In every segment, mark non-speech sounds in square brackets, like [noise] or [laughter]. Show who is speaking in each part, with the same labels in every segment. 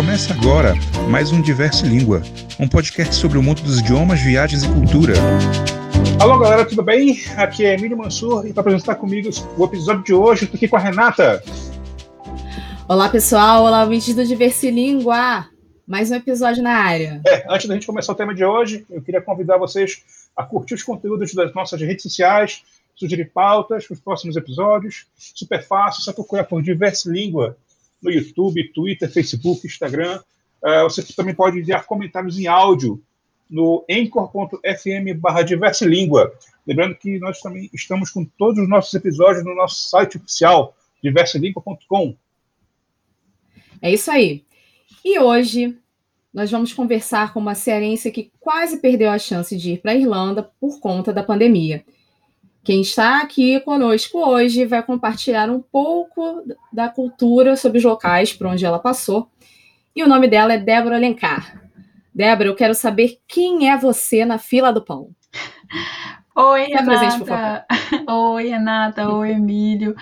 Speaker 1: Começa agora mais um Diverso Língua, um podcast sobre o mundo dos idiomas, viagens e cultura.
Speaker 2: Alô galera, tudo bem? Aqui é Emílio Mansur e para apresentar comigo o episódio de hoje, estou aqui com a Renata.
Speaker 3: Olá pessoal, olá ouvintes do Diverso Língua, mais um episódio na área.
Speaker 2: É, antes da gente começar o tema de hoje, eu queria convidar vocês a curtir os conteúdos das nossas redes sociais, sugerir pautas para os próximos episódios. Super fácil, só procurar por Diverso Língua no YouTube, Twitter, Facebook, Instagram. Uh, você também pode enviar comentários em áudio no anchor.fm barra. Lembrando que nós também estamos com todos os nossos episódios no nosso site oficial, diversilingua.com.
Speaker 3: É isso aí. E hoje nós vamos conversar com uma cearense que quase perdeu a chance de ir para a Irlanda por conta da pandemia. Quem está aqui conosco hoje vai compartilhar um pouco da cultura sobre os locais por onde ela passou. E o nome dela é Débora Alencar. Débora, eu quero saber quem é você na fila do pão.
Speaker 4: Oi, Renata. Oi, Renata. Oi, Emílio.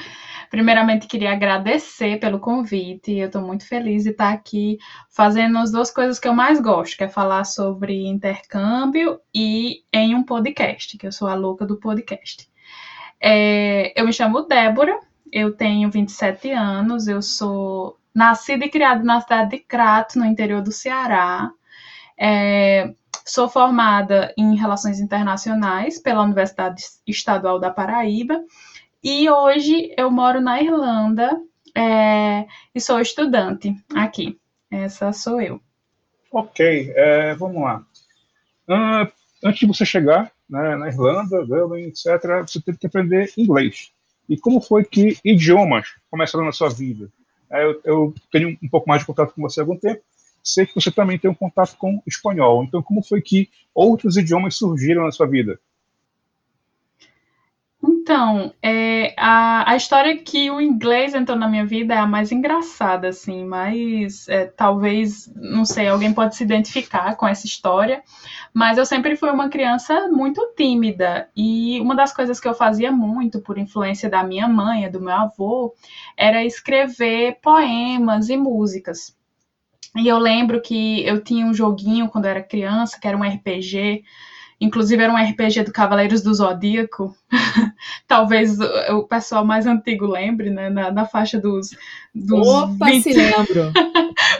Speaker 4: Primeiramente, queria agradecer pelo convite. Eu estou muito feliz de estar aqui fazendo as duas coisas que eu mais gosto, que é falar sobre intercâmbio e em um podcast, que eu sou a louca do podcast. É, eu me chamo Débora, eu tenho 27 anos, eu sou nascida e criada na cidade de Crato, no interior do Ceará. É, sou formada em Relações Internacionais pela Universidade Estadual da Paraíba e hoje eu moro na Irlanda é, e sou estudante aqui. Essa sou eu.
Speaker 2: Ok, é, vamos lá. Uh, antes de você chegar né, na Irlanda, Dublin, etc., você teve que aprender inglês. E como foi que idiomas começaram na sua vida? É, eu, eu tenho um pouco mais de contato com você há algum tempo. Sei que você também tem um contato com espanhol. Então, como foi que outros idiomas surgiram na sua vida?
Speaker 4: Então, é, a, a história que o inglês entrou na minha vida é a mais engraçada, assim, mas é, talvez, não sei, alguém pode se identificar com essa história, mas eu sempre fui uma criança muito tímida, e uma das coisas que eu fazia muito, por influência da minha mãe, do meu avô, era escrever poemas e músicas. E eu lembro que eu tinha um joguinho quando eu era criança, que era um RPG, Inclusive era um RPG do Cavaleiros do Zodíaco. [laughs] Talvez o pessoal mais antigo lembre, né? Na, na faixa dos, dos
Speaker 3: Opa, 20, se lembro.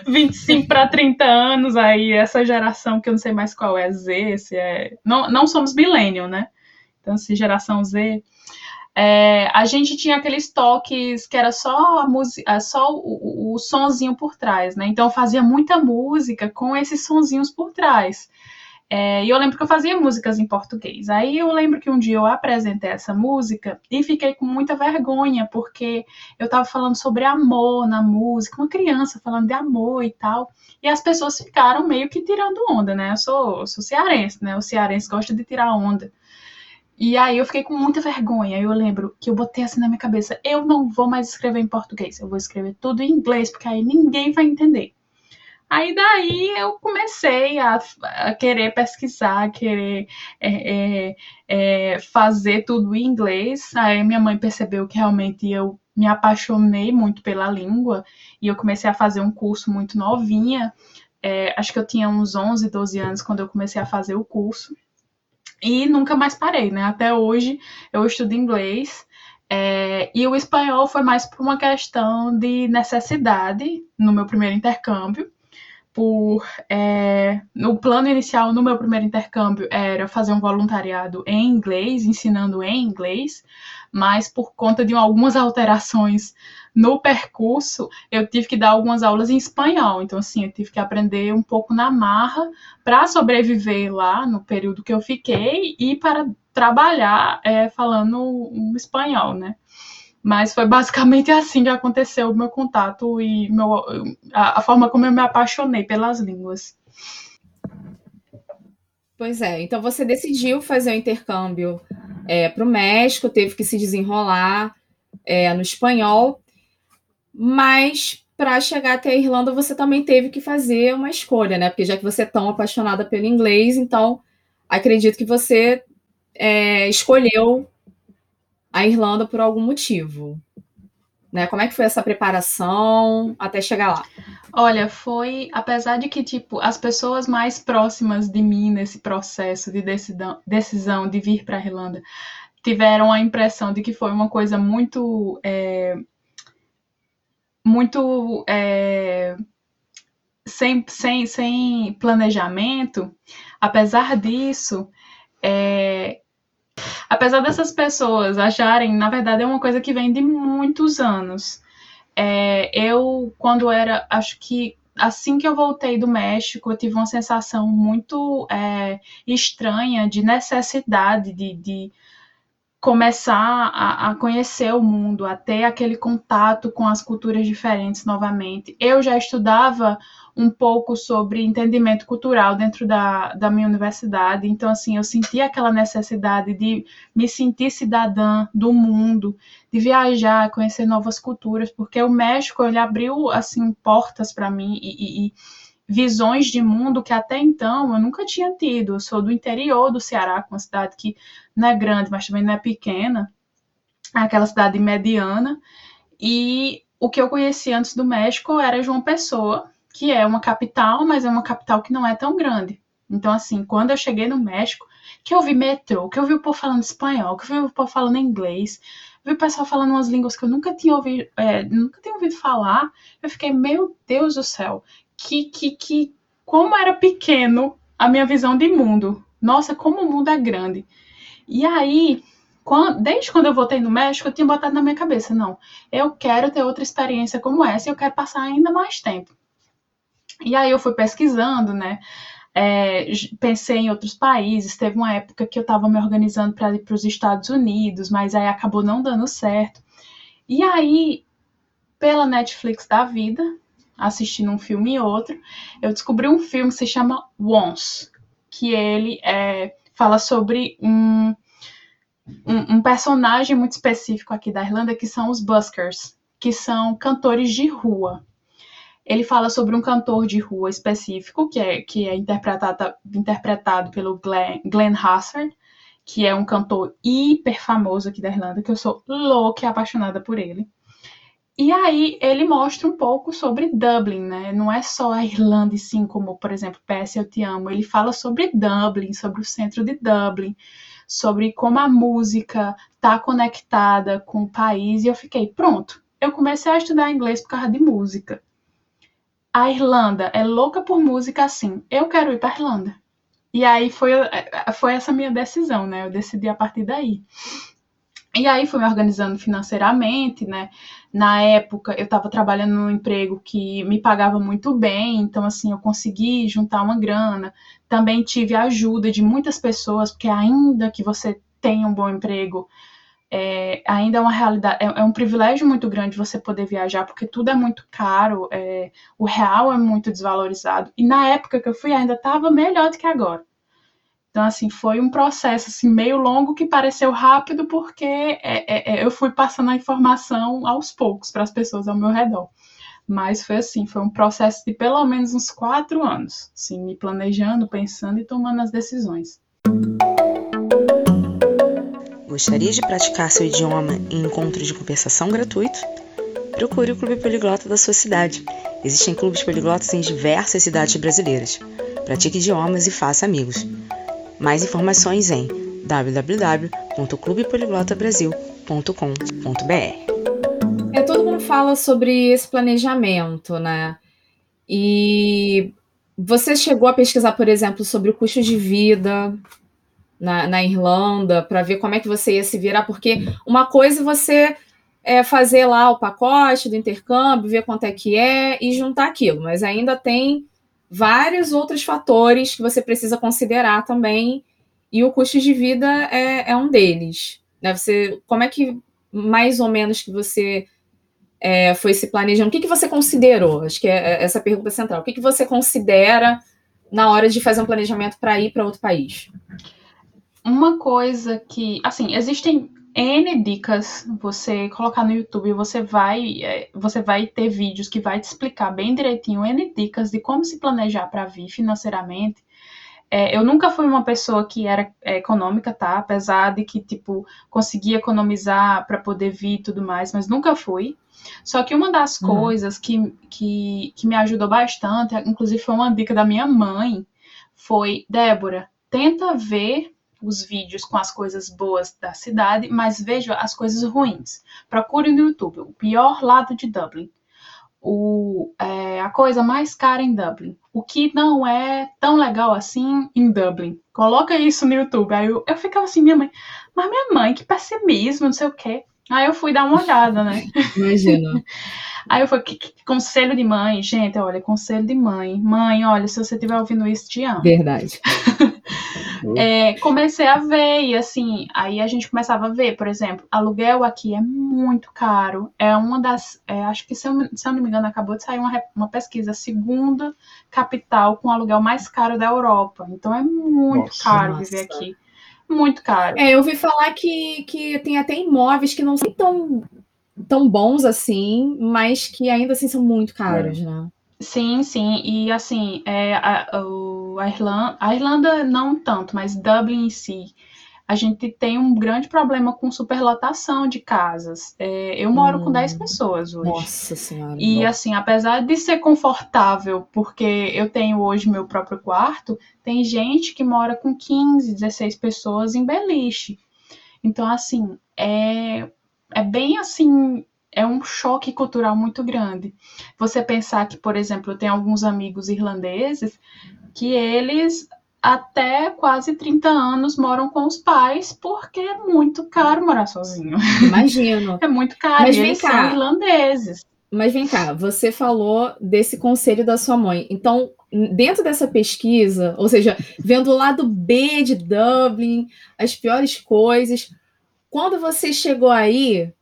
Speaker 4: 25 para 30 anos, aí essa geração que eu não sei mais qual é Z, se é. Não, não somos millennial, né? Então, se geração Z. É, a gente tinha aqueles toques que era só a música, só o, o, o sonzinho por trás, né? Então fazia muita música com esses sonzinhos por trás. É, e eu lembro que eu fazia músicas em português. Aí eu lembro que um dia eu apresentei essa música e fiquei com muita vergonha, porque eu estava falando sobre amor na música, uma criança falando de amor e tal. E as pessoas ficaram meio que tirando onda, né? Eu sou, eu sou cearense, né? O cearense gosta de tirar onda. E aí eu fiquei com muita vergonha. Eu lembro que eu botei assim na minha cabeça: eu não vou mais escrever em português, eu vou escrever tudo em inglês, porque aí ninguém vai entender. Aí daí eu comecei a, a querer pesquisar, a querer é, é, é, fazer tudo em inglês. Aí minha mãe percebeu que realmente eu me apaixonei muito pela língua e eu comecei a fazer um curso muito novinha. É, acho que eu tinha uns 11, 12 anos quando eu comecei a fazer o curso. E nunca mais parei, né? Até hoje eu estudo inglês. É, e o espanhol foi mais por uma questão de necessidade no meu primeiro intercâmbio por é, no plano inicial no meu primeiro intercâmbio era fazer um voluntariado em inglês, ensinando em inglês, mas por conta de algumas alterações no percurso, eu tive que dar algumas aulas em espanhol. Então, assim, eu tive que aprender um pouco na marra para sobreviver lá no período que eu fiquei e para trabalhar é, falando um espanhol, né? Mas foi basicamente [laughs] assim que aconteceu o meu contato e meu, a, a forma como eu me apaixonei pelas línguas.
Speaker 3: Pois é, então você decidiu fazer o intercâmbio é, para o México, teve que se desenrolar é, no espanhol, mas para chegar até a Irlanda você também teve que fazer uma escolha, né? Porque já que você é tão apaixonada pelo inglês, então acredito que você é, escolheu a Irlanda por algum motivo. Né? Como é que foi essa preparação até chegar lá?
Speaker 4: Olha, foi, apesar de que, tipo, as pessoas mais próximas de mim nesse processo de decisão, decisão de vir para a Irlanda tiveram a impressão de que foi uma coisa muito. É, muito. É, sem, sem, sem planejamento, apesar disso, é, apesar dessas pessoas acharem, na verdade, é uma coisa que vem de muitos anos. É, eu, quando era, acho que assim que eu voltei do México, eu tive uma sensação muito é, estranha de necessidade de, de começar a, a, conhecer o mundo, a ter aquele contato com as culturas diferentes novamente. Eu já estudava um pouco sobre entendimento cultural dentro da, da minha universidade. Então, assim, eu senti aquela necessidade de me sentir cidadã do mundo, de viajar, conhecer novas culturas, porque o México, ele abriu, assim, portas para mim e, e, e visões de mundo que até então eu nunca tinha tido. Eu sou do interior do Ceará, uma cidade que não é grande, mas também não é pequena, aquela cidade mediana. E o que eu conheci antes do México era João Pessoa, que é uma capital, mas é uma capital que não é tão grande. Então, assim, quando eu cheguei no México, que eu vi metrô, que eu vi o povo falando espanhol, que eu vi o povo falando inglês, vi o pessoal falando umas línguas que eu nunca tinha ouvido, é, nunca tinha ouvido falar, eu fiquei, meu Deus do céu, que, que, que, como era pequeno a minha visão de mundo. Nossa, como o mundo é grande. E aí, quando, desde quando eu voltei no México, eu tinha botado na minha cabeça, não, eu quero ter outra experiência como essa e eu quero passar ainda mais tempo. E aí eu fui pesquisando, né? É, pensei em outros países. Teve uma época que eu estava me organizando para ir para os Estados Unidos, mas aí acabou não dando certo. E aí, pela Netflix da vida, assistindo um filme e outro, eu descobri um filme que se chama Once, que ele é, fala sobre um, um, um personagem muito específico aqui da Irlanda, que são os buskers, que são cantores de rua. Ele fala sobre um cantor de rua específico, que é, que é interpretado, interpretado pelo Glenn, Glenn Hassard, que é um cantor hiper famoso aqui da Irlanda, que eu sou louca e apaixonada por ele. E aí ele mostra um pouco sobre Dublin, né? Não é só a Irlanda, sim, como, por exemplo, PS Eu Te Amo. Ele fala sobre Dublin, sobre o centro de Dublin, sobre como a música está conectada com o país. E eu fiquei, pronto. Eu comecei a estudar inglês por causa de música a Irlanda é louca por música assim, eu quero ir para Irlanda. E aí foi, foi essa minha decisão, né? Eu decidi a partir daí. E aí fui me organizando financeiramente, né? Na época eu estava trabalhando num emprego que me pagava muito bem, então assim eu consegui juntar uma grana. Também tive a ajuda de muitas pessoas, porque ainda que você tenha um bom emprego, é, ainda é uma realidade, é, é, um privilégio muito grande você poder viajar, porque tudo é muito caro, é, o real é muito desvalorizado. E na época que eu fui ainda estava melhor do que agora. Então, assim, foi um processo assim, meio longo que pareceu rápido, porque é, é, é, eu fui passando a informação aos poucos para as pessoas ao meu redor. Mas foi assim, foi um processo de pelo menos uns quatro anos, assim, me planejando, pensando e tomando as decisões.
Speaker 5: Gostaria de praticar seu idioma em encontro de conversação gratuito? Procure o Clube Poliglota da sua cidade. Existem clubes poliglotas em diversas cidades brasileiras. Pratique idiomas e faça amigos. Mais informações em www.clubepoliglotabrasil.com.br.
Speaker 3: É, todo mundo fala sobre esse planejamento, né? E você chegou a pesquisar, por exemplo, sobre o custo de vida na, na Irlanda para ver como é que você ia se virar, porque uma coisa é você é, fazer lá o pacote do intercâmbio, ver quanto é que é e juntar aquilo, mas ainda tem vários outros fatores que você precisa considerar também, e o custo de vida é, é um deles. Né? Você, como é que mais ou menos que você é, foi se planejando? O que, que você considerou? Acho que é, é essa pergunta central. O que, que você considera na hora de fazer um planejamento para ir para outro país?
Speaker 4: Uma coisa que, assim, existem N dicas, você colocar no YouTube, você vai, é, você vai ter vídeos que vai te explicar bem direitinho N dicas de como se planejar para vir financeiramente. É, eu nunca fui uma pessoa que era é, econômica, tá? Apesar de que, tipo, conseguia economizar para poder vir e tudo mais, mas nunca fui. Só que uma das uhum. coisas que, que, que me ajudou bastante, inclusive foi uma dica da minha mãe, foi, Débora, tenta ver os vídeos com as coisas boas da cidade, mas veja as coisas ruins. Procure no YouTube o pior lado de Dublin. O, é, a coisa mais cara em Dublin. O que não é tão legal assim em Dublin. Coloca isso no YouTube. Aí eu, eu ficava assim, minha mãe, mas minha mãe, que pessimismo, não sei o quê. Aí eu fui dar uma olhada, né?
Speaker 3: Imagina. [laughs]
Speaker 4: Aí eu falei, que, que, conselho de mãe, gente, olha, conselho de mãe. Mãe, olha, se você estiver ouvindo isso, te amo.
Speaker 3: Verdade. [laughs]
Speaker 4: é, comecei a ver, e assim, aí a gente começava a ver, por exemplo, aluguel aqui é muito caro. É uma das, é, acho que se eu, se eu, não me engano, acabou de sair uma, uma pesquisa, segunda capital com aluguel mais caro da Europa. Então é muito nossa, caro nossa. viver aqui. Muito caro.
Speaker 3: É, eu ouvi falar que, que tem até imóveis que não são tão tão bons assim, mas que ainda assim são muito caros, é. né?
Speaker 4: Sim, sim, e assim, é, a, a, Irlanda, a Irlanda não tanto, mas Dublin em si, a gente tem um grande problema com superlotação de casas. É, eu moro hum, com 10 pessoas hoje.
Speaker 3: Nossa Senhora.
Speaker 4: E nossa. assim, apesar de ser confortável, porque eu tenho hoje meu próprio quarto, tem gente que mora com 15, 16 pessoas em beliche. Então, assim, é é bem assim, é um choque cultural muito grande. Você pensar que, por exemplo, eu tenho alguns amigos irlandeses que eles até quase 30 anos moram com os pais porque é muito caro morar sozinho.
Speaker 3: Imagino. [laughs]
Speaker 4: é muito caro. Mas vem cá. são irlandeses.
Speaker 3: Mas vem cá, você falou desse conselho da sua mãe. Então, dentro dessa pesquisa, ou seja, vendo o lado B de Dublin, as piores coisas, quando você chegou aí,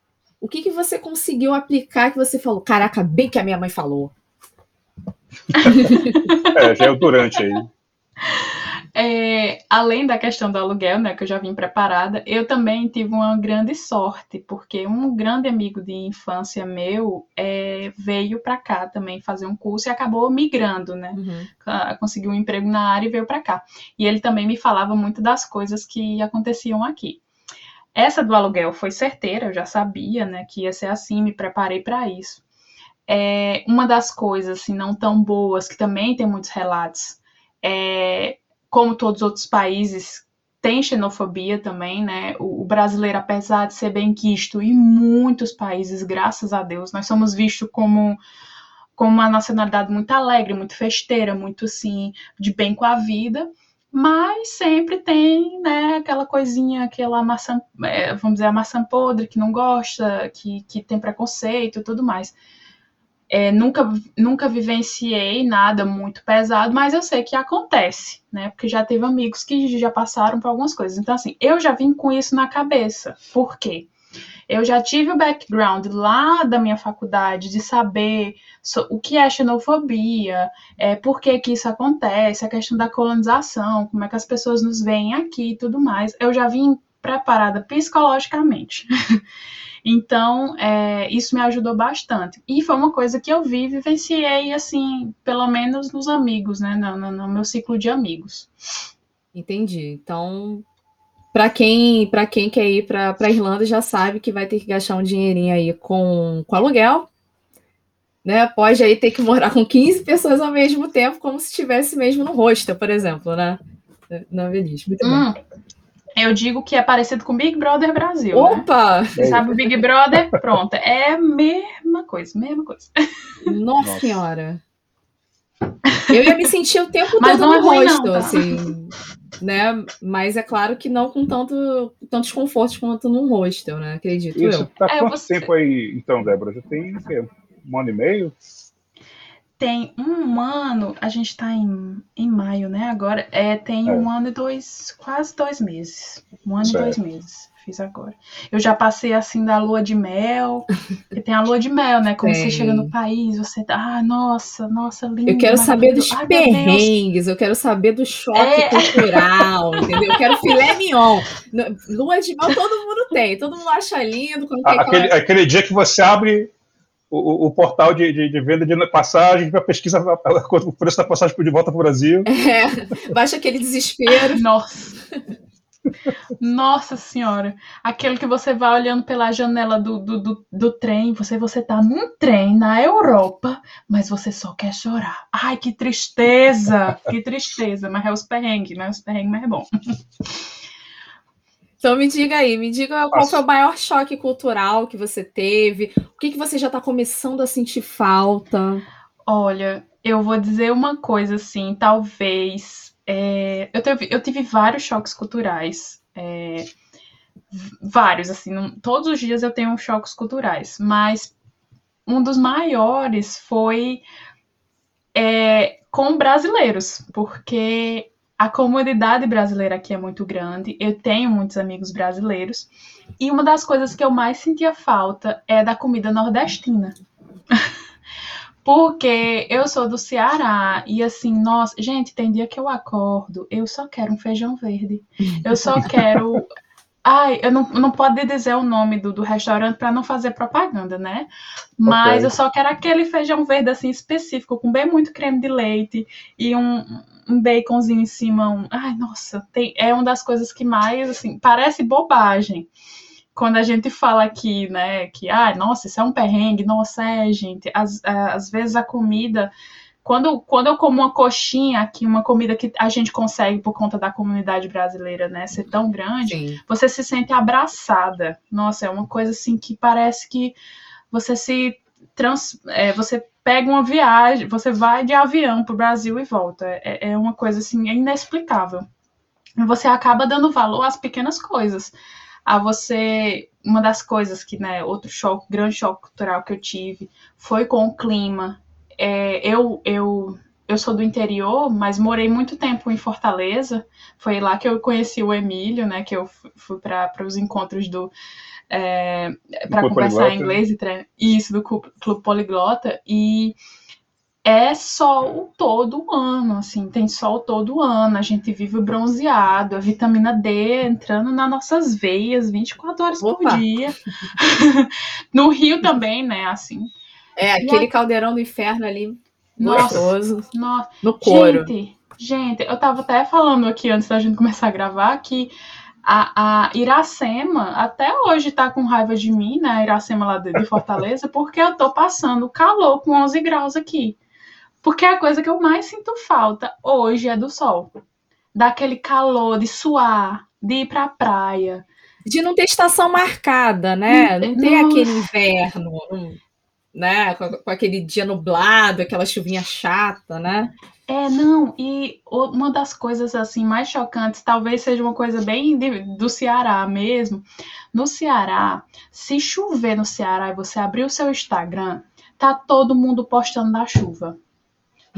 Speaker 3: o que, que você conseguiu aplicar que você falou? Caraca, bem que a minha mãe falou. [laughs]
Speaker 2: é, já é o durante aí.
Speaker 4: É, além da questão do aluguel, né, que eu já vim preparada, eu também tive uma grande sorte, porque um grande amigo de infância meu é, veio para cá também fazer um curso e acabou migrando, né? Uhum. Conseguiu um emprego na área e veio para cá. E ele também me falava muito das coisas que aconteciam aqui. Essa do aluguel foi certeira, eu já sabia, né, que ia ser assim, me preparei para isso. É, uma das coisas, assim, não tão boas, que também tem muitos relatos, é, como todos os outros países, tem xenofobia também, né? O, o, brasileiro, apesar de ser bem quisto em muitos países, graças a Deus, nós somos vistos como, como uma nacionalidade muito alegre, muito festeira, muito, assim, de bem com a vida mas sempre tem, né, aquela coisinha, aquela maçã, é, vamos dizer, a maçã podre que não gosta, que, que tem preconceito e tudo mais. É, nunca, nunca vivenciei nada muito pesado, mas eu sei que acontece, né? Porque já teve amigos que já passaram por algumas coisas. Então, assim, eu já vim com isso na cabeça. Por quê? Eu já tive o background lá da minha faculdade de saber o que é xenofobia, é, por que, que isso acontece, a questão da colonização, como é que as pessoas nos veem aqui e tudo mais. Eu já vim preparada psicologicamente. [laughs] Então, é, isso me ajudou bastante. E foi uma coisa que eu vi, vivenciei, assim, pelo menos nos amigos, né? No, no, no meu ciclo de amigos.
Speaker 3: Entendi. Então, para quem, para quem quer ir para a Irlanda já sabe que vai ter que gastar um dinheirinho aí com, com aluguel, né? Pode aí ter que morar com 15 pessoas ao mesmo tempo, como se estivesse mesmo no hostel, por exemplo, né? Na velhice. Muito hum, bem.
Speaker 4: Eu digo que é parecido com Big Brother Brasil.
Speaker 3: Né? Opa!
Speaker 4: Né? Sabe o Big Brother? Pronto. É a mesma coisa, mesma coisa.
Speaker 3: Nossa, Nossa. senhora. Eu ia me sentir o tempo Mas todo no é ruim, rosto, não, tá? assim né? Mas é claro que não com tanto, tantos confortos quanto num hostel, né? Acredito Isso, eu.
Speaker 2: Tá é, quanto você... tempo aí, então, Débora? Já tem um ano e meio?
Speaker 4: Tem um ano, a gente tá em, em maio, né? Agora é, tem é. um ano e dois, quase dois meses. Um ano certo. e dois meses fiz agora. Eu já passei assim da lua de mel, [laughs] que tem a lua de mel, né? Quando você chega no país, você tá, ah, nossa, nossa, lindo.
Speaker 3: Eu quero saber dos Ai, perrengues, eu quero saber do choque é. cultural, [laughs] entendeu? Eu quero filé mignon. Lua de mel todo mundo tem, todo mundo acha lindo. Quando
Speaker 2: tem aquele, aquela... aquele dia que você abre o, o, portal de, de, de, venda de passagem para pesquisa o preço da passagem de volta para o Brasil. [laughs]
Speaker 3: É, baixa aquele desespero.
Speaker 4: Nossa. Nossa senhora, aquele que você vai olhando pela janela do, do, do, do, trem, você você tá num trem na Europa, mas você só quer chorar. Ai, que tristeza, que tristeza, mas é os perrengues, né? Os perrengues, mas é bom.
Speaker 3: Então me diga aí, me diga qual foi o maior choque cultural que você teve, o que, que você já está começando a sentir falta?
Speaker 4: Olha, eu vou dizer uma coisa assim, talvez. É, eu, teve, eu tive vários choques culturais. É, vários, assim, não, todos os dias eu tenho choques culturais, mas um dos maiores foi é, com brasileiros, porque a comunidade brasileira aqui é muito grande, eu tenho muitos amigos brasileiros, e uma das coisas que eu mais sentia falta é da comida nordestina. [laughs] Porque eu sou do Ceará e assim, nossa, gente, tem dia que eu acordo, eu só quero um feijão verde. Eu só [laughs] quero. Ai, eu não, não pode dizer o nome do, do restaurante para não fazer propaganda, né? Mas okay. eu só quero aquele feijão verde assim específico, com bem muito creme de leite e um, um baconzinho em cima. Um... Ai, nossa, tem, é uma das coisas que mais, assim, parece bobagem. Quando a gente fala aqui, né, que, ah, nossa, isso é um perrengue, nossa, é, gente, às, às vezes a comida quando, quando eu como uma coxinha aqui, uma comida que a gente consegue por conta da comunidade brasileira, né, ser tão grande, Sim. você se sente abraçada. Nossa, é uma coisa assim que parece que você se trans, é, você pega uma viagem, você vai de avião para o Brasil e volta. É, é uma coisa assim, é inexplicável. Você acaba dando valor às pequenas coisas. A você. Uma das coisas que, né, outro choque, grande choque cultural que eu tive foi com o clima. É, eu, eu, eu sou do interior, mas morei muito tempo em Fortaleza. Foi lá que eu conheci o Emílio, né? Que eu fui para os encontros do é, para conversar em inglês e. Isso, do Clube Poliglota. E é sol todo ano, assim, tem sol todo ano, a gente vive bronzeado, a vitamina D entrando nas nossas veias 24 horas Opa. por dia. [laughs] no Rio também, né, assim.
Speaker 3: É, aquele caldeirão do inferno ali,
Speaker 4: nossa,
Speaker 3: gostoso,
Speaker 4: nossa.
Speaker 3: no couro.
Speaker 4: Gente, gente, eu tava até falando aqui antes da gente começar a gravar que a, a Iracema até hoje tá com raiva de mim, né? A Iracema lá de, de Fortaleza, porque eu tô passando calor com 11 graus aqui. Porque a coisa que eu mais sinto falta hoje é do sol. Daquele calor, de suar, de ir pra praia.
Speaker 3: De não ter estação marcada, né? Não ter aquele inverno, né? Com, com aquele dia nublado, aquela chuvinha chata, né?
Speaker 4: É, não, e uma das coisas assim mais chocantes, talvez seja uma coisa bem de, do Ceará mesmo. No Ceará, se chover no Ceará e você abrir o seu Instagram, tá todo mundo postando da chuva.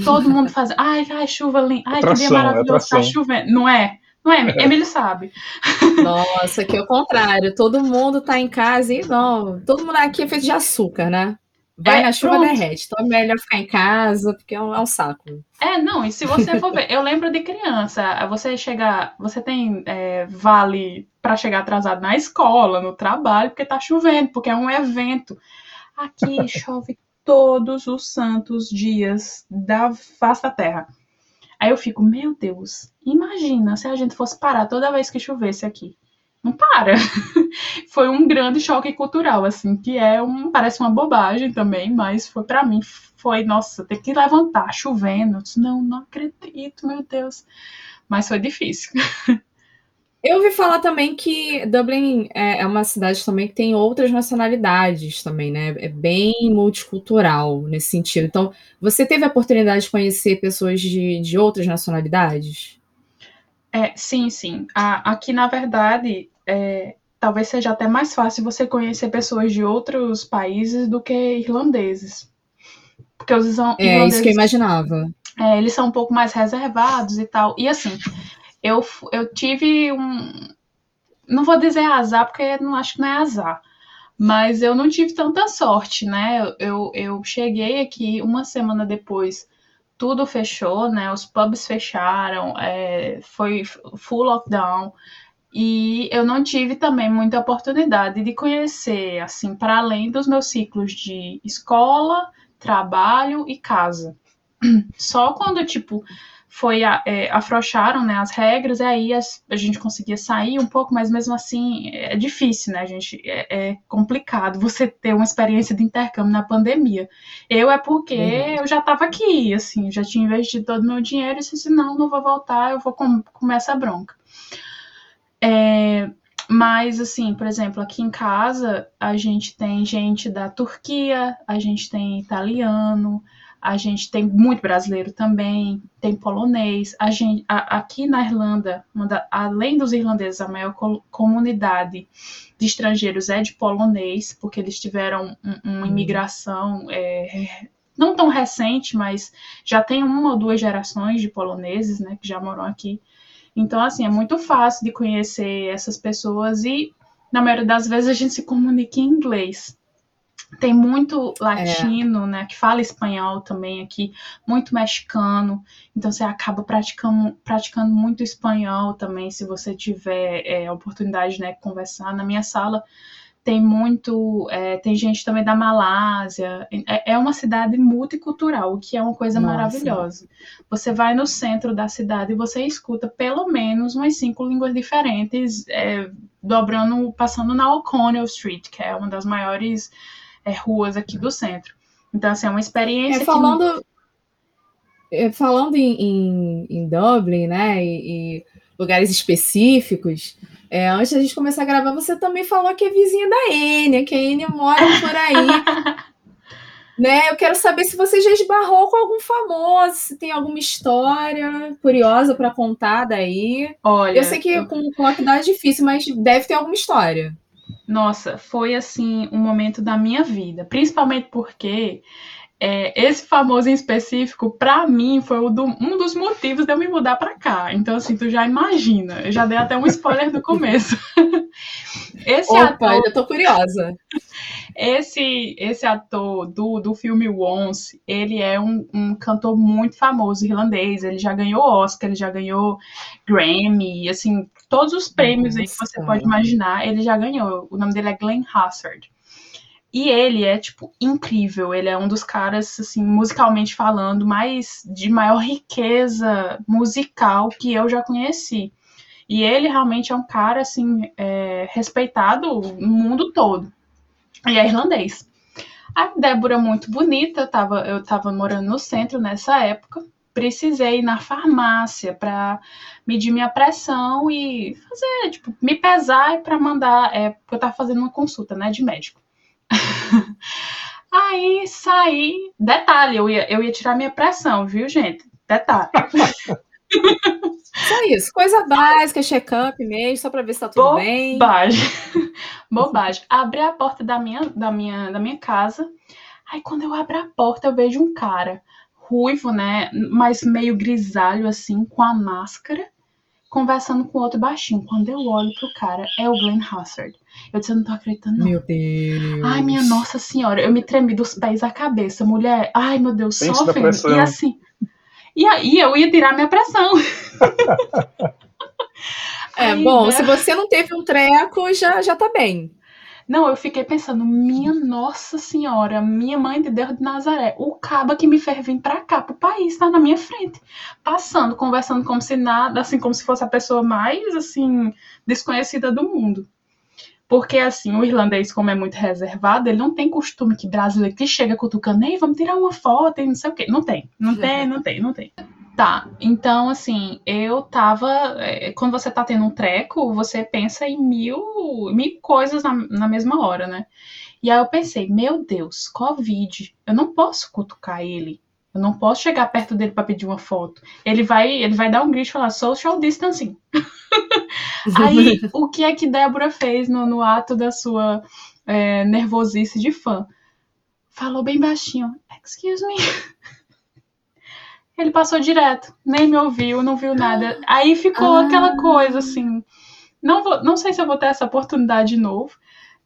Speaker 4: Todo mundo faz, ai, ai, chuva linda, ai, atração, que dia maravilhoso, é tá chovendo. Não é? Não é? é. Emily sabe.
Speaker 3: Nossa, que é o contrário. Todo mundo tá em casa e não, todo mundo aqui é feito de açúcar, né? Vai é, na chuva, pronto. derrete. Então é melhor ficar em casa, porque é um, é um, saco.
Speaker 4: É, não, e se você for ver, eu lembro de criança, você chegar, você tem é, vale para chegar atrasado na escola, no trabalho, porque tá chovendo, porque é um evento. Aqui [laughs] chove todos os santos dias da da terra. Aí eu fico, meu Deus, imagina se a gente fosse parar toda vez que chovesse aqui não para. [laughs] foi um grande choque cultural, assim, que é um, parece uma bobagem também, mas foi para mim foi, nossa, ter que levantar chovendo. Disse, não, não acredito, meu Deus. Mas foi difícil. [laughs]
Speaker 3: Eu ouvi falar também que Dublin é, é uma cidade também que tem outras nacionalidades também, né? É bem multicultural nesse sentido. Então, você teve a oportunidade de conhecer pessoas de, de outras nacionalidades?
Speaker 4: É, sim, sim. A, aqui, na verdade, é, talvez seja até mais fácil você conhecer pessoas de outros países do que irlandeses.
Speaker 3: Porque os irlandeses. É isso que eu imaginava.
Speaker 4: É, eles são um pouco mais reservados e tal. E assim, eu, eu tive um. Não vou dizer azar, porque não acho que não é azar. Mas eu não tive tanta sorte, né? Eu, eu cheguei aqui uma semana depois tudo fechou, né? Os pubs fecharam, é, foi full lockdown. E eu não tive também muita oportunidade de conhecer, assim, para além dos meus ciclos de escola, trabalho e casa. [clears throat] Só quando, tipo, foi é, afrouxaram né, as regras, e aí as, a gente conseguia sair um pouco, mas mesmo assim é difícil, né, gente? É, é complicado [laughs] você ter uma experiência de intercâmbio na pandemia. Eu é porque uhum. eu já estava aqui, assim, já tinha investido todo o meu dinheiro e disse, não, não vou voltar, eu vou com, comer essa bronca. É, mas, assim, por exemplo, aqui em casa a gente tem gente da Turquia, a gente tem italiano, a gente tem muito brasileiro também, tem polonês. A gente, a, aqui na Irlanda, da, além dos irlandeses, a maior comunidade de estrangeiros é de polonês, porque eles tiveram um, uma hum. imigração é, não tão recente, mas já tem uma ou duas gerações de poloneses, né, que já moram aqui. Então, assim, é muito fácil de conhecer essas pessoas e, na maioria das vezes, a gente se comunica em inglês. Tem muito latino, é. né, que fala espanhol também aqui, muito mexicano. Então você acaba praticando, praticando muito espanhol também, se você tiver é, oportunidade, né, de conversar. Na minha sala tem muito, é, tem gente também da Malásia. É, é, uma cidade multicultural, o que é uma coisa Nossa. maravilhosa. Você vai no centro da cidade e você escuta pelo menos umas cinco línguas diferentes, é, dobrando, passando na O'Connell Street, que é uma das maiores é, ruas aqui do centro. Então, assim, é uma experiência.
Speaker 3: É, falando, que... falando em, em, em, Dublin, né, e, e lugares específicos, é, antes da gente começar a gravar, você também falou que é vizinha da Enya, que a Enya mora por aí. [laughs] né? Eu quero saber se você já esbarrou com algum famoso, se tem alguma história curiosa para contar daí. Olha, eu sei que com lockdown é difícil, mas deve ter alguma história.
Speaker 4: Nossa, foi assim um momento da minha vida, principalmente porque é, esse famoso em específico, para mim, foi do, um dos motivos de eu me mudar para cá. Então, assim, tu já imagina. Eu já dei até um spoiler no começo. [laughs]
Speaker 3: esse Opa, ator, eu tô curiosa.
Speaker 4: Esse, esse ator do, do filme Once, ele é um, um cantor muito famoso irlandês. Ele já ganhou Oscar, ele já ganhou Grammy, assim, todos os prêmios aí que você pode imaginar, ele já ganhou. O nome dele é Glenn Hassard. E ele é, tipo, incrível. Ele é um dos caras, assim, musicalmente falando, mais de maior riqueza musical que eu já conheci. E ele realmente é um cara, assim, é, respeitado no mundo todo. E é irlandês. A Débora, muito bonita, tava, eu tava morando no centro nessa época. Precisei ir na farmácia para medir minha pressão e fazer, tipo, me pesar para mandar. É, porque eu tava fazendo uma consulta, né, de médico. [laughs] Aí saí. Detalhe, eu ia, eu ia tirar minha pressão, viu, gente? Detalhe. [laughs]
Speaker 3: Só isso, coisa básica, check-up mesmo, só para ver se tá tudo
Speaker 4: Bobagem.
Speaker 3: bem.
Speaker 4: Bobagem. [laughs] Bobagem. Abri a porta da minha, da, minha, da minha casa. Aí quando eu abro a porta, eu vejo um cara ruivo, né? Mas meio grisalho, assim, com a máscara conversando com outro baixinho. Quando eu olho pro cara, é o Glenn Hassard. Eu disse, eu não tô acreditando, não.
Speaker 3: Meu Deus.
Speaker 4: Ai, minha nossa senhora, eu me tremi dos pés à cabeça, mulher. Ai, meu Deus, Pense só vendo. E assim. E aí eu ia tirar minha pressão. [laughs]
Speaker 3: é, aí, bom, né? se você não teve um treco, já, já tá bem.
Speaker 4: Não, eu fiquei pensando, minha Nossa Senhora, minha mãe de Deus de Nazaré, o caba que me fez vir pra cá, pro país, tá na minha frente, passando, conversando como se nada, assim, como se fosse a pessoa mais, assim, desconhecida do mundo. Porque, assim, o irlandês, como é muito reservado, ele não tem costume que brasileiro que chega cutucando, ei, vamos tirar uma foto e não sei o quê. Não tem, não [laughs] tem, não tem, não tem. Tá, então assim, eu tava. É, quando você tá tendo um treco, você pensa em mil, mil coisas na, na mesma hora, né? E aí eu pensei, meu Deus, Covid, eu não posso cutucar ele. Eu não posso chegar perto dele para pedir uma foto. Ele vai, ele vai dar um grito e falar social distancing. [laughs] aí, o que é que Débora fez no, no ato da sua é, nervosice de fã? Falou bem baixinho, excuse me. [laughs] Ele passou direto, nem me ouviu, não viu nada. Aí ficou ah. aquela coisa assim. Não, vou, não sei se eu vou ter essa oportunidade de novo.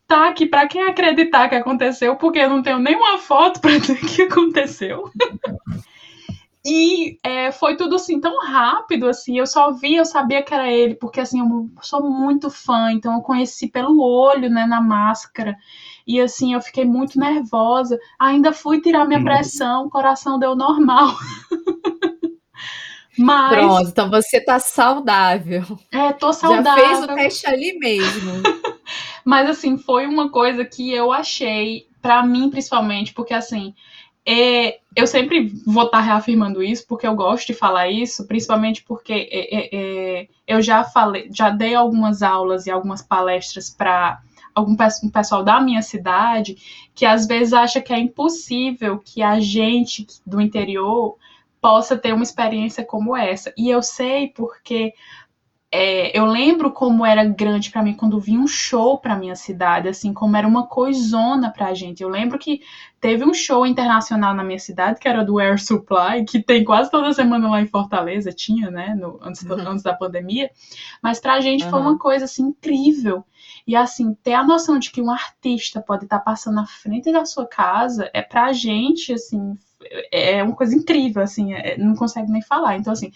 Speaker 4: Tá aqui para quem acreditar que aconteceu, porque eu não tenho nenhuma foto para dizer [laughs] que aconteceu. [laughs] E é, foi tudo assim tão rápido, assim, eu só vi, eu sabia que era ele, porque assim, eu sou muito fã, então eu conheci pelo olho, né, na máscara. E assim, eu fiquei muito nervosa. Ainda fui tirar minha pressão, o coração deu normal. [laughs] Mas...
Speaker 3: Pronto, então você tá saudável.
Speaker 4: É, tô saudável.
Speaker 3: Já fez o teste ali mesmo. [laughs]
Speaker 4: Mas, assim, foi uma coisa que eu achei, para mim principalmente, porque, assim, é, eu sempre vou estar tá reafirmando isso, porque eu gosto de falar isso, principalmente porque é, é, é eu já falei, já dei algumas aulas e algumas palestras para algum um pessoal da minha cidade que às vezes acha que é impossível que a gente do interior possa ter uma experiência como essa. E eu sei porque é, eu lembro como era grande para mim quando vinha um show para minha cidade, assim, como era uma coisona pra gente. Eu lembro que teve um show internacional na minha cidade, que era do Air Supply, que tem quase toda semana lá em Fortaleza, tinha, né, no, antes, uhum. antes da pandemia. Mas pra gente uhum. foi uma coisa, assim, incrível. E, assim, ter a noção de que um artista pode estar tá passando na frente da sua casa, é pra gente, assim, é uma coisa incrível, assim, é, não consegue nem falar. Então, assim,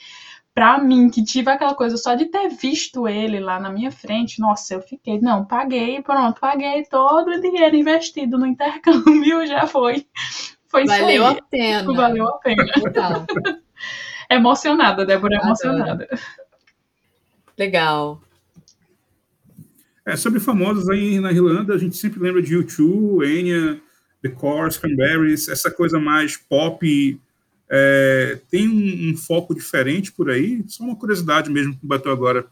Speaker 4: para mim, que tive aquela coisa só de ter visto ele lá na minha frente, nossa, eu fiquei, não, paguei, pronto, paguei todo o dinheiro investido no intercâmbio, já foi. Foi
Speaker 3: Valeu a pena.
Speaker 4: Valeu a pena. Total. [laughs] emocionada, Débora, emocionada.
Speaker 3: Legal.
Speaker 1: É, sobre famosos aí na Irlanda, a gente sempre lembra de U2, Enya, The Course, Cranberries, essa coisa mais pop é, tem um, um, foco diferente por aí? Só uma curiosidade mesmo que bateu agora.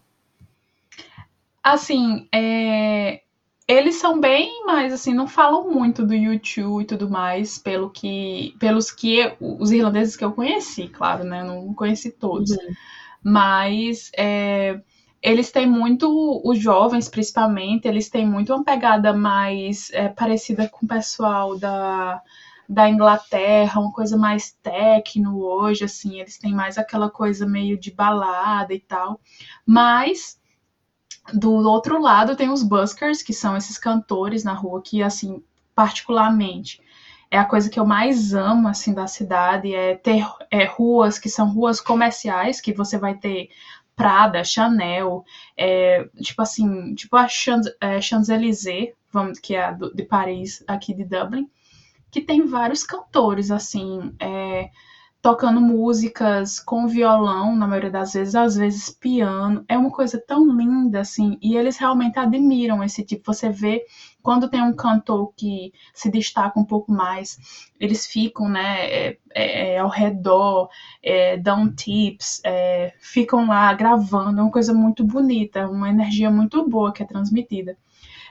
Speaker 4: Assim, é, eles são bem, mas assim, não falam muito do YouTube e tudo mais, pelo que, pelos que eu, os irlandeses que eu conheci, claro, né? Não conheci todos. Uhum. Mas é, eles têm muito, os jovens principalmente, eles têm muito uma pegada mais é, parecida com o pessoal da da Inglaterra, uma coisa mais techno hoje, assim, eles têm mais aquela coisa meio de balada e tal. Mas do outro lado tem os buskers, que são esses cantores na rua que, assim, particularmente é a coisa que eu mais amo assim da cidade é ter é, ruas que são ruas comerciais que você vai ter Prada, Chanel, é, tipo assim, tipo a é, Champs-Élysées, vamos que é do, de Paris, aqui de Dublin, que tem vários cantores, assim, é, tocando músicas com violão, na maioria das vezes, às vezes piano. É uma coisa tão linda, assim, e eles realmente admiram esse tipo. Você vê quando tem um cantor que se destaca um pouco mais, eles ficam, né, é, é, é ao redor, é, dão tips, é, ficam lá gravando. É uma coisa muito bonita, uma energia muito boa que é transmitida.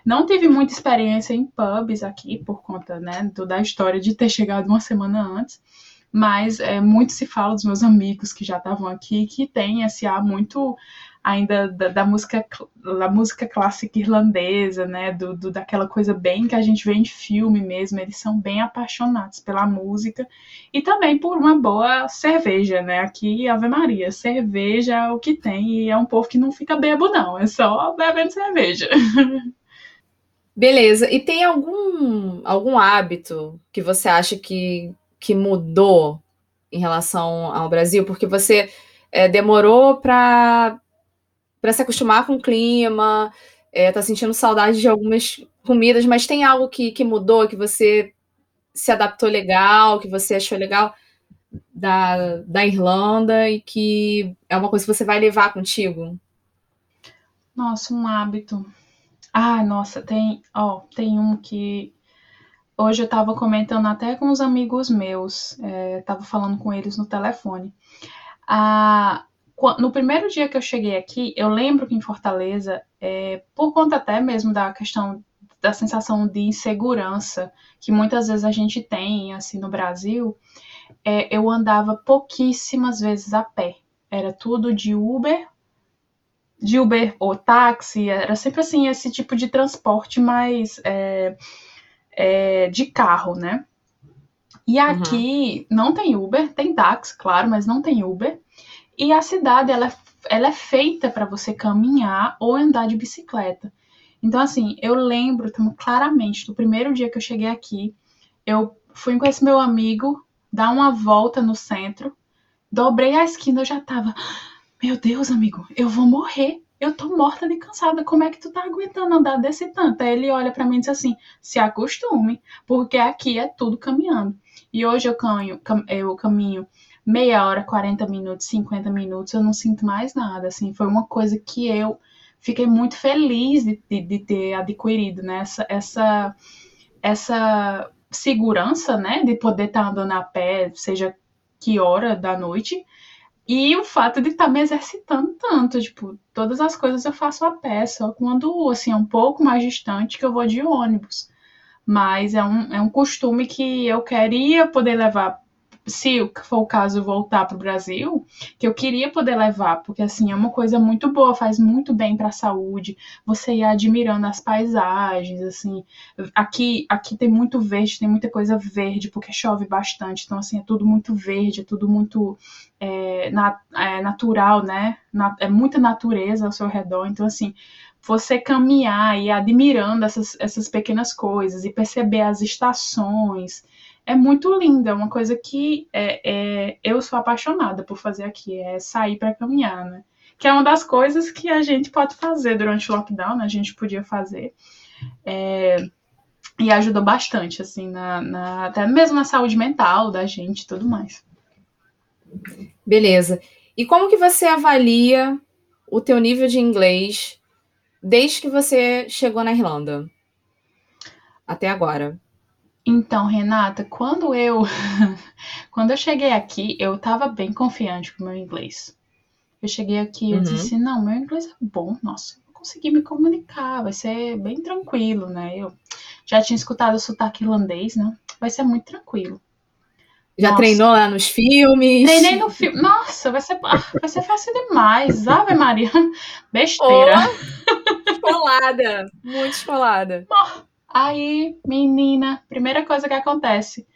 Speaker 4: Não tive muita experiência em pubs aqui, por conta né, da história de ter chegado uma semana antes, mas é, muito se fala dos meus amigos que já estavam aqui, que tem esse ar muito ainda da, da, música da música clássica irlandesa, né, do, do, daquela coisa bem que a gente vê em filme mesmo, eles são bem apaixonados pela música e também por uma boa cerveja, né, aqui Ave Maria, cerveja é o que tem e é um povo que não fica bebo não, é só bebendo cerveja. [laughs]
Speaker 3: Beleza. E tem algum, algum hábito que você acha que, que mudou em relação ao Brasil? Porque você é, demorou para se acostumar com o clima, é, tá sentindo saudade de algumas comidas, mas tem algo que, que mudou, que você se adaptou legal, que você achou legal da, da Irlanda e que é uma coisa que você vai levar contigo?
Speaker 4: Nossa, um hábito. Ah, nossa, tem, ó, tem um que hoje eu estava comentando até com os amigos meus, é, falando com eles no telefone. Ah, no primeiro dia que eu cheguei aqui, eu lembro que em Fortaleza, é, por conta até mesmo da questão da sensação de insegurança que muitas vezes a gente tem assim no Brasil, é, eu andava pouquíssimas vezes a pé. Era tudo de Uber de Uber ou táxi, era sempre assim, esse tipo de transporte mais é, é, de carro, né? E uhum. aqui uhum. não tem Uber, tem táxi, claro, mas não tem Uber. E a cidade, ela, ela é feita para você caminhar ou andar de bicicleta. Então, assim, eu lembro claramente do primeiro dia que eu cheguei aqui, eu fui com esse meu amigo dar uma volta no centro, dobrei a esquina, eu já tava meu Deus, amigo, eu vou morrer. Eu tô morta de cansada. Como é que tu tá aguentando andar desse tanto? Aí ele olha para mim e diz assim: se acostume, porque aqui é tudo caminhando. E hoje eu, canho, eu caminho meia hora, 40 minutos, 50 minutos, eu não sinto mais nada, assim, foi uma coisa que eu fiquei muito feliz de, de, de ter adquirido, né, essa, essa, essa segurança, né, de poder estar tá andando a pé, seja que hora da noite, e o fato de estar tá me exercitando tanto, tipo, todas as coisas eu faço a pé, só quando, assim, é um pouco mais distante que eu vou de ônibus. Mas é um, é um costume que eu queria poder levar se for o caso voltar para o Brasil, que eu queria poder levar, porque assim é uma coisa muito boa, faz muito bem para a saúde. Você ir admirando as paisagens, assim. Aqui, aqui tem muito verde, tem muita coisa verde, porque chove bastante. Então assim é tudo muito verde, é tudo muito é, na, é, natural, né? Na, é muita natureza ao seu redor. Então assim você caminhar e admirando essas, essas pequenas coisas e perceber as estações é muito linda, é uma coisa que é, é, eu sou apaixonada por fazer aqui, é sair para caminhar, né? Que é uma das coisas que a gente pode fazer durante o lockdown, né? a gente podia fazer. É, e ajudou bastante, assim, na, na, até mesmo na saúde mental da gente e tudo mais.
Speaker 3: Beleza. E como que você avalia o teu nível de inglês desde que você chegou na Irlanda? Até agora.
Speaker 4: Então, Renata, quando eu [laughs] quando eu cheguei aqui, eu estava bem confiante com o meu inglês. Eu cheguei aqui e uhum. disse, não, meu inglês é bom, nossa, eu consegui me comunicar, vai ser bem tranquilo, né? Eu já tinha escutado o sotaque irlandês, né? Vai ser muito tranquilo.
Speaker 3: Já nossa. treinou lá nos filmes?
Speaker 4: Treinei no filme. Nossa, vai ser, ah, vai ser fácil demais. Ave Maria. [laughs] Besteira.
Speaker 3: Oh, escolada. Muito escolada.
Speaker 4: Oh. Aí, menina, primeira coisa que acontece,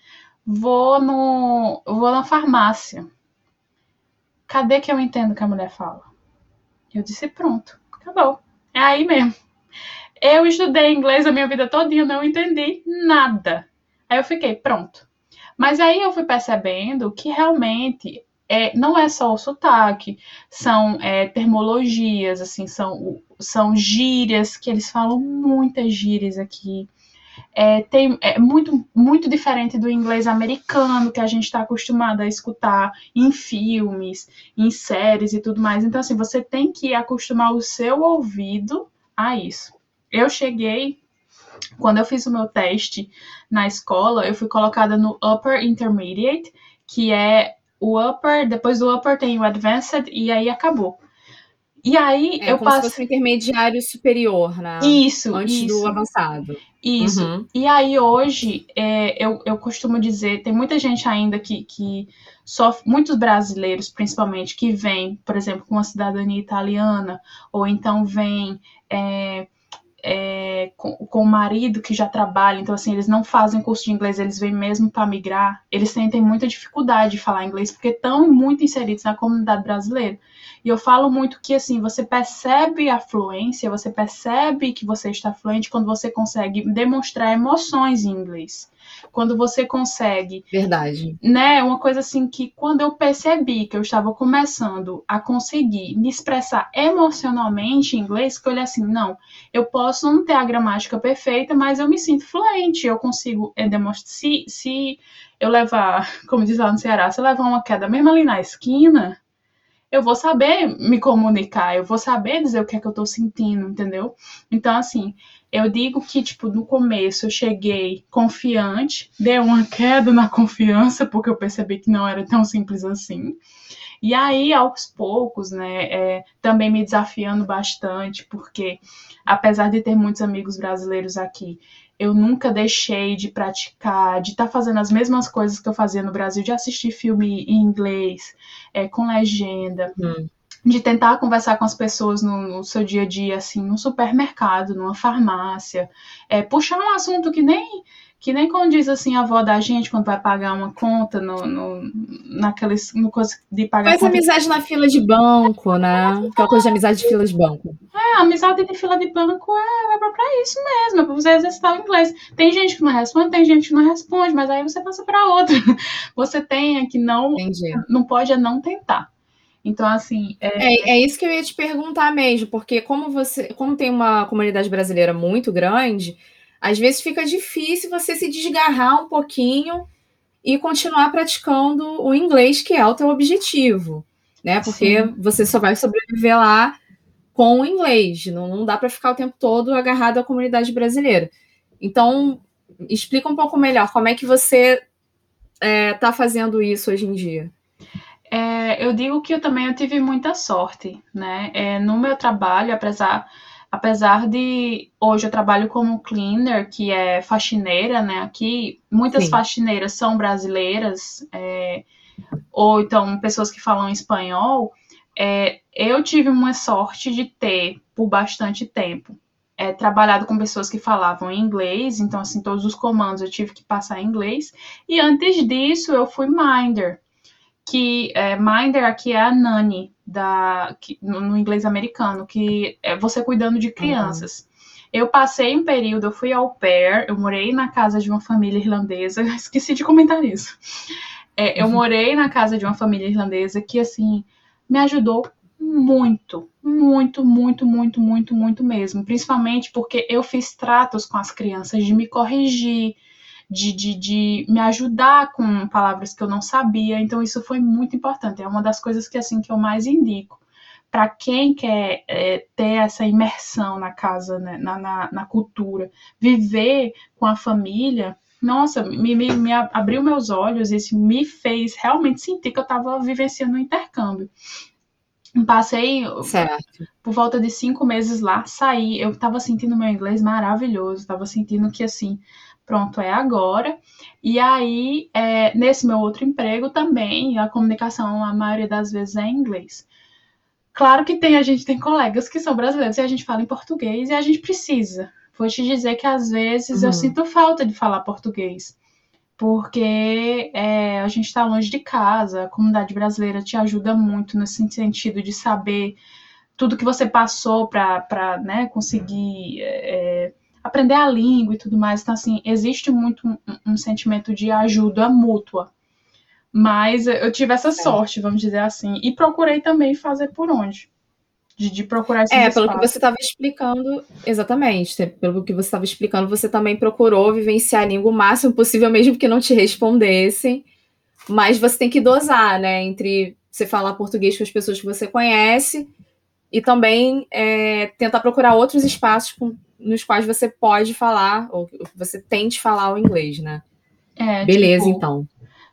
Speaker 4: vou no, vou na farmácia. Cadê que eu entendo que a mulher fala? Eu disse pronto, acabou. É aí mesmo. Eu estudei inglês a minha vida toda e não entendi nada. Aí eu fiquei pronto. Mas aí eu fui percebendo que realmente é, não é só o sotaque, são é, termologias, assim, são, são gírias, que eles falam muitas gírias aqui. É, tem, é muito, muito diferente do inglês americano, que a gente está acostumado a escutar em filmes, em séries e tudo mais. Então, assim, você tem que acostumar o seu ouvido a isso. Eu cheguei quando eu fiz o meu teste na escola, eu fui colocada no Upper Intermediate, que é o upper, depois do upper tem o advanced e aí acabou. E aí
Speaker 3: é,
Speaker 4: eu
Speaker 3: como passo... se fosse um intermediário superior, né?
Speaker 4: Isso,
Speaker 3: antes
Speaker 4: isso.
Speaker 3: do avançado.
Speaker 4: Isso. Uhum. E aí hoje é, eu, eu costumo dizer, tem muita gente ainda que, que sofre, muitos brasileiros principalmente, que vêm, por exemplo, com uma cidadania italiana, ou então vêm é, é, com, com o marido que já trabalha, então assim, eles não fazem curso de inglês, eles vêm mesmo para migrar, eles sentem muita dificuldade de falar inglês, porque estão muito inseridos na comunidade brasileira. E eu falo muito que assim, você percebe a fluência, você percebe que você está fluente quando você consegue demonstrar emoções em inglês quando você consegue.
Speaker 3: Verdade.
Speaker 4: Né? Uma coisa assim que quando eu percebi que eu estava começando a conseguir me expressar emocionalmente em inglês, que eu olhei assim, não, eu posso não ter a gramática perfeita, mas eu me sinto fluente, eu consigo é, demonstrar. Se, se eu levar, [laughs] como diz lá no Ceará, se eu levar uma queda mesmo ali na esquina, eu vou saber me comunicar, eu vou saber dizer o que é que eu tô sentindo, entendeu? Então, assim, eu digo que, tipo, no começo eu cheguei confiante, dei uma queda na [laughs] confiança, porque eu percebi que não era tão simples assim. E aí, aos poucos, né, é, também me desafiando bastante, porque apesar de ter muitos amigos brasileiros aqui, eu nunca deixei de praticar, de estar tá fazendo as mesmas coisas que eu fazia no Brasil, de assistir filme em inglês, é, com legenda. Hum de tentar conversar com as pessoas no, no, seu dia a dia, assim, no supermercado, numa farmácia, é, puxar um assunto que nem que nem quando diz assim a avó da gente quando vai pagar uma conta no, no naqueles no coisa de pagar
Speaker 3: faz amizade na fila de banco né? Aquela coisa de amizade de fila de banco.
Speaker 4: É amizade de fila de banco é, é para isso mesmo é para você exercitar o inglês. Tem gente que não responde tem gente que não responde mas aí você passa para outra. [laughs] Você tem é que não Entendi. não pode é não tentar então, assim.
Speaker 3: É... é... É, isso que eu ia te perguntar mesmo, porque como você, como tem uma comunidade brasileira muito grande, às vezes fica difícil você se desgarrar um pouquinho e continuar praticando o inglês, que é o teu objetivo, né? Porque Sim. você só vai sobreviver lá com o inglês, não, não dá para ficar o tempo todo agarrado à comunidade brasileira. Então, explica um pouco melhor como é que você está é, tá fazendo isso hoje em dia.
Speaker 4: É, eu digo que eu também eu tive muita sorte, né? É, no meu trabalho, apesar apesar de hoje eu trabalho como cleaner, que é faxineira, né? Aqui muitas Sim. faxineiras são brasileiras, é, ou então pessoas que falam espanhol. É, eu tive uma sorte de ter por bastante tempo é, trabalhado com pessoas que falavam inglês, então assim todos os comandos eu tive que passar em inglês. E antes disso eu fui minder, que é, minder aqui é a nanny da, que, no, no, inglês americano, que é você cuidando de crianças. Uhum. Eu passei um período, eu fui ao pair, eu morei na casa de uma família irlandesa, [laughs] esqueci de comentar isso. É, eu uhum. morei na casa de uma família irlandesa que, assim, me ajudou muito, muito, muito, muito, muito, muito mesmo. Principalmente porque eu fiz tratos com as crianças de me corrigir, de, de, de me ajudar com palavras que eu não sabia. Então, isso foi muito importante. É uma das coisas que, assim, que eu mais indico para quem quer é, ter essa imersão na casa, né, na, na, na, cultura, viver com a família, nossa, me, me, me, abriu meus olhos, isso me fez realmente sentir que eu estava vivenciando um intercâmbio. Passei certo. por volta de cinco meses lá, saí, eu estava sentindo meu inglês maravilhoso, estava sentindo que assim, pronto, é agora. E aí, é, nesse meu outro emprego também, a comunicação, a maioria das vezes é em inglês. Claro que tem, a gente tem colegas que são brasileiros e a gente fala em português e a gente precisa. Vou te dizer que às vezes uhum. eu sinto falta de falar português, porque é, a gente está longe de casa, a comunidade brasileira te ajuda muito nesse sentido de saber tudo que você passou para né, conseguir. É, aprender a língua e tudo mais. Então, assim, existe muito um, um sentimento de ajuda mútua. Mas eu tive essa é. sorte, vamos dizer assim. E procurei também fazer por onde? De, de procurar esse
Speaker 3: É, pelo que você estava explicando, exatamente. Pelo que você estava explicando, você também procurou vivenciar a língua o máximo possível, mesmo que não te respondessem. Mas você tem que dosar, né? Entre você falar português com as pessoas que você conhece e também é, tentar procurar outros espaços nos quais você pode falar, ou você tente falar o inglês, né? É, Beleza, tipo, então.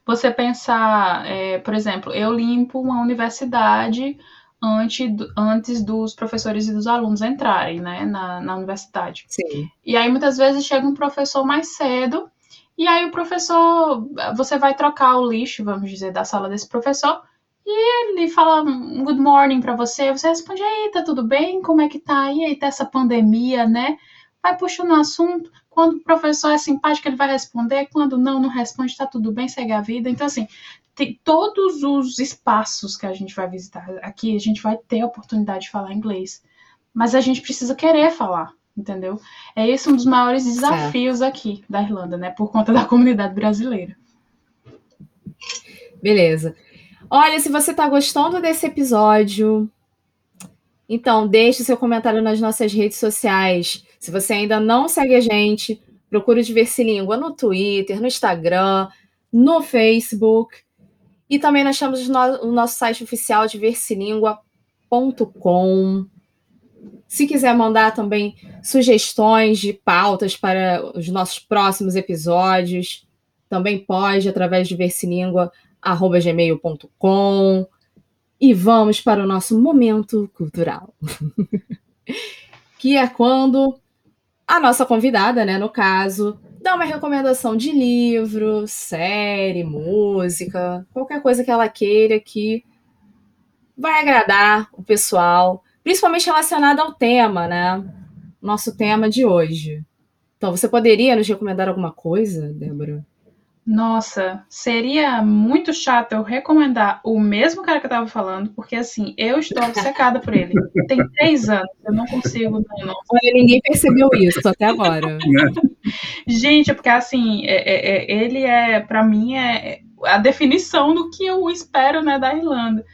Speaker 4: Você pensar, é, por exemplo, eu limpo uma universidade antes, antes dos professores e dos alunos entrarem, né, na, na universidade.
Speaker 3: Sim.
Speaker 4: E aí, muitas vezes, chega um professor mais cedo, e aí o professor, você vai trocar o lixo, vamos dizer, da sala desse professor, e ele fala um good morning para você, você responde, aí, tá tudo bem? Como é que tá? E aí, tá essa pandemia, né? Vai puxando o assunto. Quando o professor é simpático, ele vai responder. Quando não, não responde, tá tudo bem, segue a vida. Então, assim, tem todos os espaços que a gente vai visitar aqui, a gente vai ter a oportunidade de falar inglês. Mas a gente precisa querer falar, entendeu? É esse um dos maiores desafios certo. aqui da Irlanda, né? Por conta da comunidade brasileira.
Speaker 3: Beleza. Olha, se você está gostando desse episódio, então deixe seu comentário nas nossas redes sociais. Se você ainda não segue a gente, procure Diverse Língua no Twitter, no Instagram, no Facebook. E também nós temos o nosso site oficial diversilingua.com. Se quiser mandar também sugestões de pautas para os nossos próximos episódios, também pode através de Versilíngua arroba gmail.com e vamos para o nosso momento cultural. [laughs] que é quando a nossa convidada, né, no caso, dá uma recomendação de livro, série, música, qualquer coisa que ela queira que vai agradar o pessoal, principalmente relacionada ao tema, né? Nosso tema de hoje. Então, você poderia nos recomendar alguma coisa, Débora?
Speaker 4: Nossa, seria muito chato eu recomendar o mesmo cara que eu tava falando, porque assim, eu estou obcecada por ele. Tem três anos, eu não consigo. Não, não.
Speaker 3: Olha, ninguém percebeu isso até agora. [laughs]
Speaker 4: Gente, porque assim, é, é, é, ele é, para mim, é a definição do que eu espero, né, da Irlanda.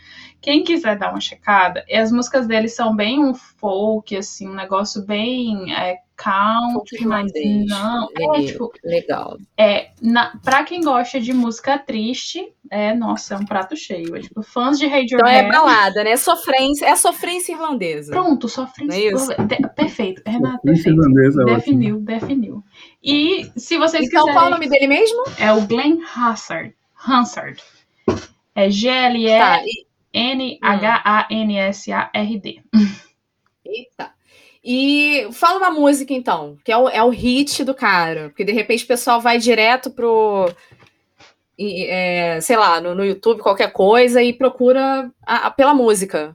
Speaker 4: Quem quiser dar uma checada, as músicas dele são bem um folk, assim, um negócio bem é, country, mas
Speaker 3: irlandês.
Speaker 4: não. É,
Speaker 3: Legal.
Speaker 4: tipo,
Speaker 3: Legal.
Speaker 4: é, na, pra quem gosta de música triste, é, nossa, é um prato cheio. É, tipo, fãs de
Speaker 3: Então é balada, né? Sofrência, é sofrência irlandesa.
Speaker 4: Pronto, sofrência.
Speaker 3: Não é isso?
Speaker 4: De- perfeito,
Speaker 1: Príncipe
Speaker 4: perfeito.
Speaker 1: irlandesa é ótimo.
Speaker 4: Definiu, definiu. E se vocês
Speaker 3: Então,
Speaker 4: quiserem.
Speaker 3: qual o nome dele mesmo?
Speaker 4: É o Glenn Hansard. Hansard. É
Speaker 3: Tá, e-
Speaker 4: G-L-E-N-H-A-N-S-A-R-D.
Speaker 3: Eita. E fala uma música, então, que é o, é o hit do cara. Porque de repente o pessoal vai direto pro. é, sei lá, no, no YouTube, qualquer coisa, e procura a- a- pela música.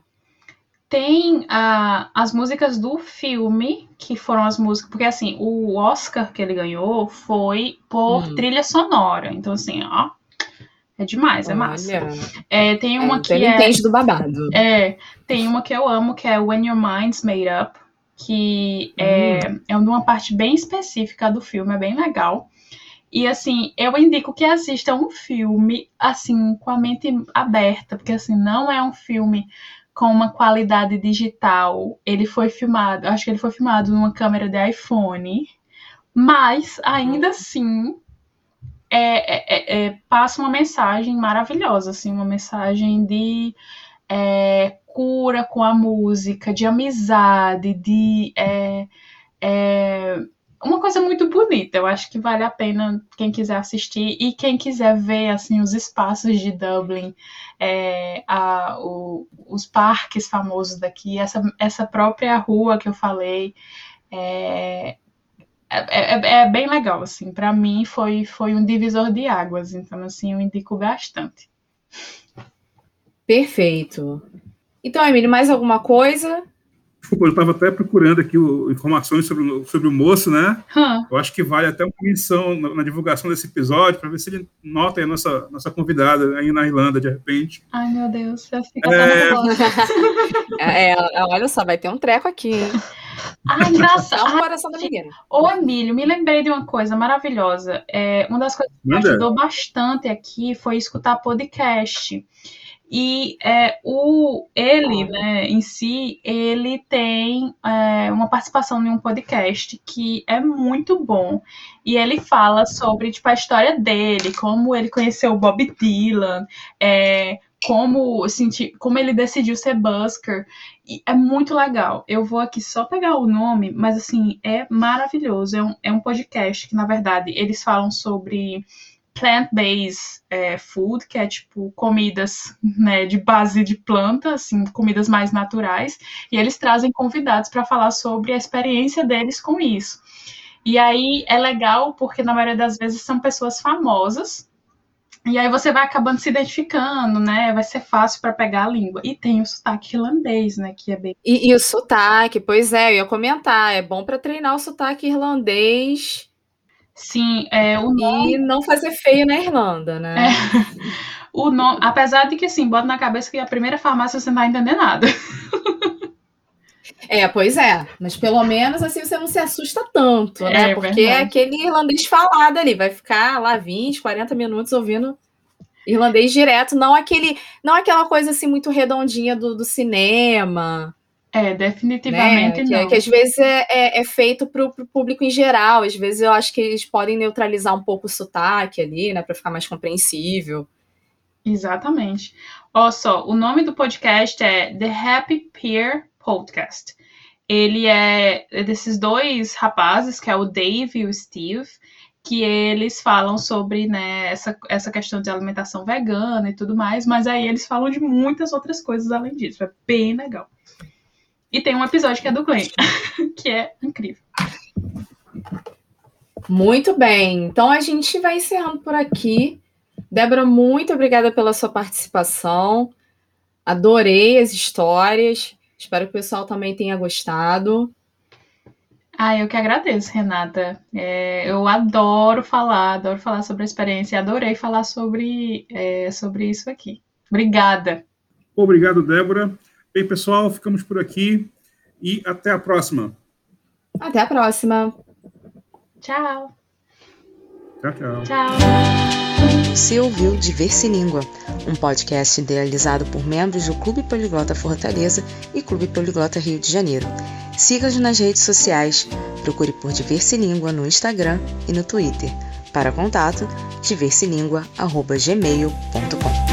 Speaker 4: Tem as músicas do filme, que foram as músicas. Porque assim, o Oscar que ele ganhou foi por
Speaker 3: Hum.
Speaker 4: trilha sonora. Então, assim, ó. É demais, é massa.
Speaker 3: Olha,
Speaker 4: É, tem uma
Speaker 3: é,
Speaker 4: que
Speaker 3: ele
Speaker 4: é.
Speaker 3: entende do babado.
Speaker 4: É, tem uma que eu amo, que é When Your Mind's Made Up, que é, é uma parte bem específica do filme, é bem legal. E assim, eu indico que assista um filme assim, com a mente aberta, porque assim, não é um filme com uma qualidade digital. Ele foi filmado, acho que ele foi filmado numa câmera de iPhone, mas ainda assim é, é- é- é- passa uma mensagem maravilhosa, assim, uma mensagem de é, cura com a música, de amizade, de é, é, uma coisa muito bonita. Eu acho que vale a pena quem quiser assistir e quem quiser ver assim os espaços de Dublin, é, a- o- os parques famosos daqui, essa, essa própria rua que eu falei. É, é, é- é bem legal, assim. Para mim foi, foi um divisor de águas, então assim eu indico bastante.
Speaker 3: Perfeito. Então, Emílio, mais alguma coisa?
Speaker 1: Desculpa, eu estava até procurando aqui o- informações sobre, o- sobre o moço, né?
Speaker 4: Hã,
Speaker 1: Eu acho que vale até uma menção na, na divulgação desse episódio, para ver se ele nota aí a nossa, nossa convidada aí na Irlanda, de repente.
Speaker 4: Ai, meu Deus, eu fico
Speaker 1: É. [laughs]
Speaker 3: É, é, olha só, vai ter um treco aqui. hein?
Speaker 4: Ai,
Speaker 3: Dá um
Speaker 4: engraçado.
Speaker 3: coração da menina.
Speaker 4: Ô, Emílio, me lembrei de uma coisa maravilhosa. É, uma das coisas que me ajudou bastante aqui foi escutar podcast. E é, o, ele, né, em si, ele tem é, uma participação em um podcast que é muito bom. E ele fala sobre tipo, a história dele, como ele conheceu o Bob Dylan, é, como, assim, como ele decidiu ser busker. E é muito legal. Eu vou aqui só pegar o nome, mas assim, é maravilhoso. É um, é um podcast que, na verdade, eles falam sobre plant-based é, food, que é tipo comidas né, de base de planta, assim, comidas mais naturais, e eles trazem convidados para falar sobre a experiência deles com isso. E aí é legal porque na maioria das vezes são pessoas famosas. E aí você vai acabando se identificando, né? Vai ser fácil para pegar a língua. E tem o sotaque irlandês, né? Que é bem.
Speaker 3: E, e o sotaque, pois é, eu ia comentar. É bom para treinar o sotaque irlandês
Speaker 4: Sim, é, o nome.
Speaker 3: e não fazer feio na Irlanda, né? [laughs]
Speaker 4: O nome, apesar de que, assim, bota na cabeça que a primeira farmácia você não vai entender nada.
Speaker 3: É, pois é. Mas pelo menos assim você não se assusta tanto, né?
Speaker 4: É,
Speaker 3: Porque é aquele irlandês falado ali, vai ficar lá 20, 40 minutos ouvindo irlandês direto, não aquele, não aquela coisa assim muito redondinha do, do cinema,
Speaker 4: É,
Speaker 3: né?
Speaker 4: definitivamente
Speaker 3: Que,
Speaker 4: não.
Speaker 3: que às vezes é, é, é feito para o público em geral. Às vezes eu acho que eles podem neutralizar um pouco o sotaque ali, né? Para ficar mais compreensível.
Speaker 4: Exatamente. Olha só, o nome do podcast é The Happy Peer Podcast. Ele é desses dois rapazes, que é o Dave e o Steve, que eles falam sobre né, essa, essa questão de alimentação vegana e tudo mais, mas aí eles falam de muitas outras coisas além disso. É bem legal. E tem um episódio que é do Glenn, [laughs] que é incrível.
Speaker 3: Muito bem. Então a gente vai encerrando por aqui. Débora, muito obrigada pela sua participação. Adorei as histórias. Espero que o pessoal também tenha gostado.
Speaker 4: Ah, eu que agradeço, Renata. É, eu adoro falar, adoro falar sobre a experiência, adorei falar sobre, é, sobre isso aqui. Obrigada.
Speaker 1: Obrigado, Débora. Bem, pessoal, ficamos por aqui e até a próxima.
Speaker 3: Até a próxima.
Speaker 4: Tchau.
Speaker 1: Tchau, tchau.
Speaker 4: Tchau.
Speaker 5: Você ouviu Diverse Língua, um podcast idealizado por membros do Clube Poliglota Fortaleza e Clube Poliglota Rio de Janeiro. Siga-nos nas redes sociais, procure por Diversilíngua no Instagram e no Twitter. Para contato, diversilingua.gmail.com.